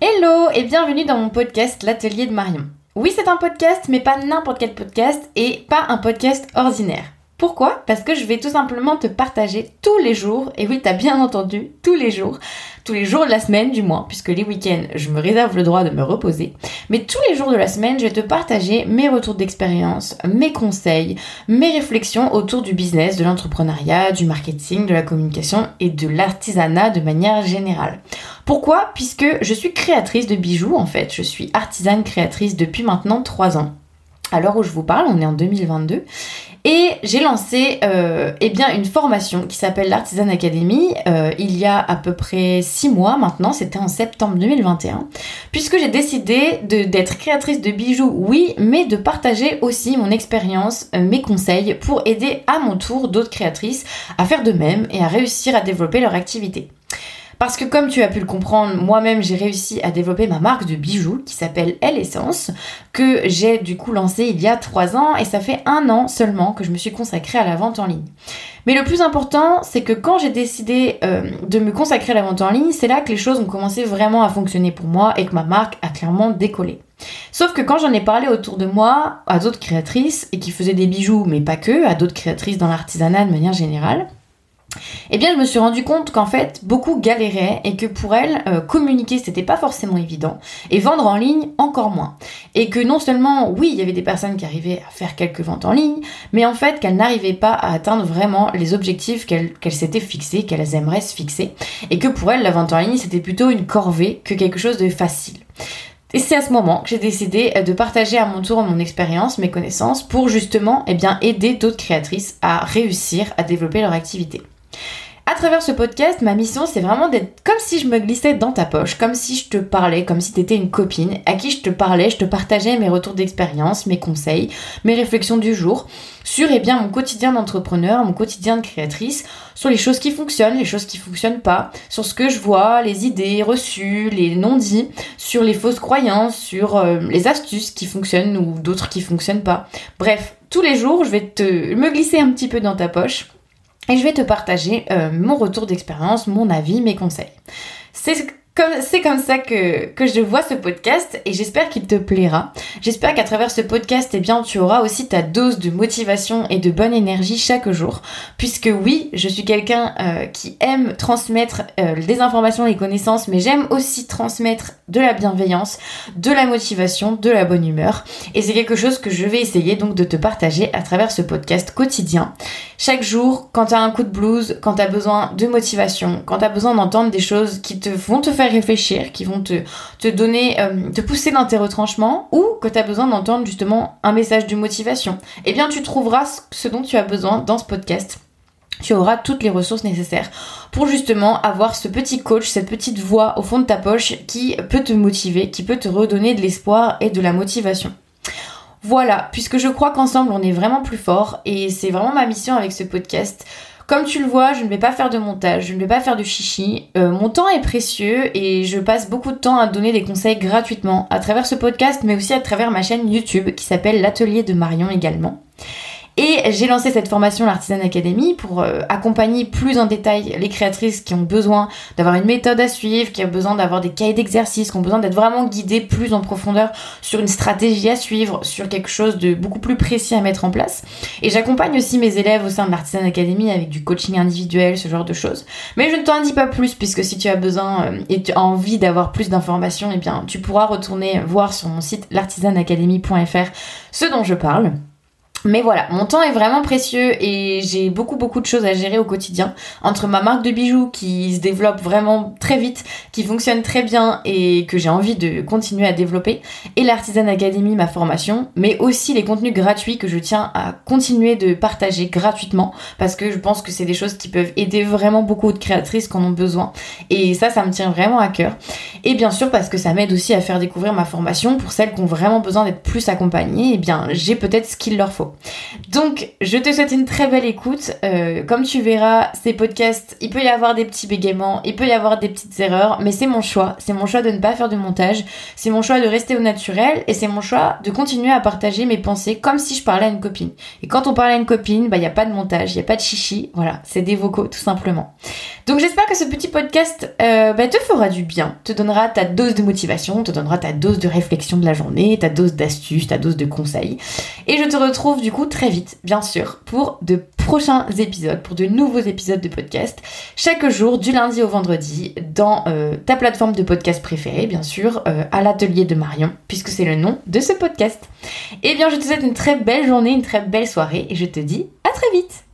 Hello et bienvenue dans mon podcast L'Atelier de Marion. Oui, c'est un podcast, mais pas n'importe quel podcast et pas un podcast ordinaire. Pourquoi? Parce que je vais tout simplement te partager tous les jours, et oui, t'as bien entendu, tous les jours, tous les jours de la semaine du moins, puisque les week-ends, je me réserve le droit de me reposer, mais tous les jours de la semaine, je vais te partager mes retours d'expérience, mes conseils, mes réflexions autour du business, de l'entrepreneuriat, du marketing, de la communication et de l'artisanat de manière générale. Pourquoi? Puisque je suis créatrice de bijoux en fait, je suis artisane créatrice depuis maintenant 3 ans. À l'heure où je vous parle, on est en 2022 et j'ai lancé euh, eh une formation qui s'appelle l'Artisan Academy euh, il y a à peu près 6 mois maintenant, c'était en septembre 2021, puisque j'ai décidé d'être créatrice de bijoux, oui, mais de partager aussi mon expérience, euh, mes conseils pour aider à mon tour d'autres créatrices à faire de même et à réussir à développer leur activité. Parce que comme tu as pu le comprendre, moi-même j'ai réussi à développer ma marque de bijoux qui s'appelle Elle Essence, que j'ai du coup lancée il y a 3 ans et ça fait un an seulement que je me suis consacrée à la vente en ligne. Mais le plus important, c'est que quand j'ai décidé euh, de me consacrer à la vente en ligne, c'est là que les choses ont commencé vraiment à fonctionner pour moi et que ma marque a clairement décollé. Sauf que quand j'en ai parlé autour de moi à d'autres créatrices et qui faisaient des bijoux, mais pas que, à d'autres créatrices dans l'artisanat de manière générale, eh bien, je me suis rendu compte qu'en fait, beaucoup galéraient et que pour elles, euh, communiquer, c'était pas forcément évident et vendre en ligne encore moins. Et que non seulement, oui, il y avait des personnes qui arrivaient à faire quelques ventes en ligne, mais en fait, qu'elles n'arrivaient pas à atteindre vraiment les objectifs qu'elles s'étaient fixés, qu'elles aimeraient se fixer, et que pour elles, la vente en ligne, c'était plutôt une corvée que quelque chose de facile. Et c'est à ce moment que j'ai décidé euh, de partager à mon tour mon expérience, mes connaissances, pour justement eh bien, aider d'autres créatrices à réussir à développer leur activité. Travers ce podcast, ma mission, c'est vraiment d'être comme si je me glissais dans ta poche, comme si je te parlais, comme si tu étais une copine à qui je te parlais, je te partageais mes retours d'expérience, mes conseils, mes réflexions du jour sur eh bien, mon quotidien d'entrepreneur, mon quotidien de créatrice, sur les choses qui fonctionnent, les choses qui fonctionnent pas, sur ce que je vois, les idées reçues, les non-dits, sur les fausses croyances, sur euh, les astuces qui fonctionnent ou d'autres qui fonctionnent pas. Bref, tous les jours, je vais te me glisser un petit peu dans ta poche et je vais te partager euh, mon retour d'expérience, mon avis, mes conseils. C'est comme ça que, que je vois ce podcast et j'espère qu'il te plaira. J'espère qu'à travers ce podcast, eh bien, tu auras aussi ta dose de motivation et de bonne énergie chaque jour. Puisque oui, je suis quelqu'un euh, qui aime transmettre euh, des informations, des connaissances, mais j'aime aussi transmettre de la bienveillance, de la motivation, de la bonne humeur. Et c'est quelque chose que je vais essayer donc de te partager à travers ce podcast quotidien. Chaque jour, quand tu as un coup de blues, quand tu as besoin de motivation, quand tu as besoin d'entendre des choses qui te vont te faire réfléchir, qui vont te, te donner, euh, te pousser dans tes retranchements, ou que tu as besoin d'entendre justement un message de motivation, eh bien tu trouveras ce dont tu as besoin dans ce podcast tu auras toutes les ressources nécessaires pour justement avoir ce petit coach, cette petite voix au fond de ta poche qui peut te motiver, qui peut te redonner de l'espoir et de la motivation. Voilà, puisque je crois qu'ensemble on est vraiment plus fort et c'est vraiment ma mission avec ce podcast comme tu le vois, je ne vais pas faire de montage, je ne vais pas faire de chichi. Euh, mon temps est précieux et je passe beaucoup de temps à donner des conseils gratuitement à travers ce podcast, mais aussi à travers ma chaîne YouTube qui s'appelle L'Atelier de Marion également. Et j'ai lancé cette formation, l'Artisan Academy, pour euh, accompagner plus en détail les créatrices qui ont besoin d'avoir une méthode à suivre, qui ont besoin d'avoir des cahiers d'exercices, qui ont besoin d'être vraiment guidées plus en profondeur sur une stratégie à suivre, sur quelque chose de beaucoup plus précis à mettre en place. Et j'accompagne aussi mes élèves au sein de l'Artisan Academy avec du coaching individuel, ce genre de choses. Mais je ne t'en dis pas plus, puisque si tu as besoin euh, et tu as envie d'avoir plus d'informations, eh bien, tu pourras retourner voir sur mon site l'artisanacademy.fr ce dont je parle. Mais voilà, mon temps est vraiment précieux et j'ai beaucoup beaucoup de choses à gérer au quotidien. Entre ma marque de bijoux qui se développe vraiment très vite, qui fonctionne très bien et que j'ai envie de continuer à développer, et l'Artisan Academy, ma formation, mais aussi les contenus gratuits que je tiens à continuer de partager gratuitement parce que je pense que c'est des choses qui peuvent aider vraiment beaucoup de créatrices qui en ont besoin. Et ça, ça me tient vraiment à cœur. Et bien sûr parce que ça m'aide aussi à faire découvrir ma formation pour celles qui ont vraiment besoin d'être plus accompagnées, et eh bien j'ai peut-être ce qu'il leur faut. Donc, je te souhaite une très belle écoute. Euh, comme tu verras, ces podcasts, il peut y avoir des petits bégaiements, il peut y avoir des petites erreurs, mais c'est mon choix. C'est mon choix de ne pas faire de montage, c'est mon choix de rester au naturel et c'est mon choix de continuer à partager mes pensées comme si je parlais à une copine. Et quand on parle à une copine, bah, il n'y a pas de montage, il n'y a pas de chichi, voilà, c'est des vocaux tout simplement. Donc j'espère que ce petit podcast euh, bah, te fera du bien, te donnera ta dose de motivation, te donnera ta dose de réflexion de la journée, ta dose d'astuces, ta dose de conseils. Et je te retrouve du coup très vite, bien sûr, pour de prochains épisodes, pour de nouveaux épisodes de podcast, chaque jour, du lundi au vendredi, dans euh, ta plateforme de podcast préférée, bien sûr, euh, à l'atelier de Marion, puisque c'est le nom de ce podcast. Eh bien, je te souhaite une très belle journée, une très belle soirée, et je te dis à très vite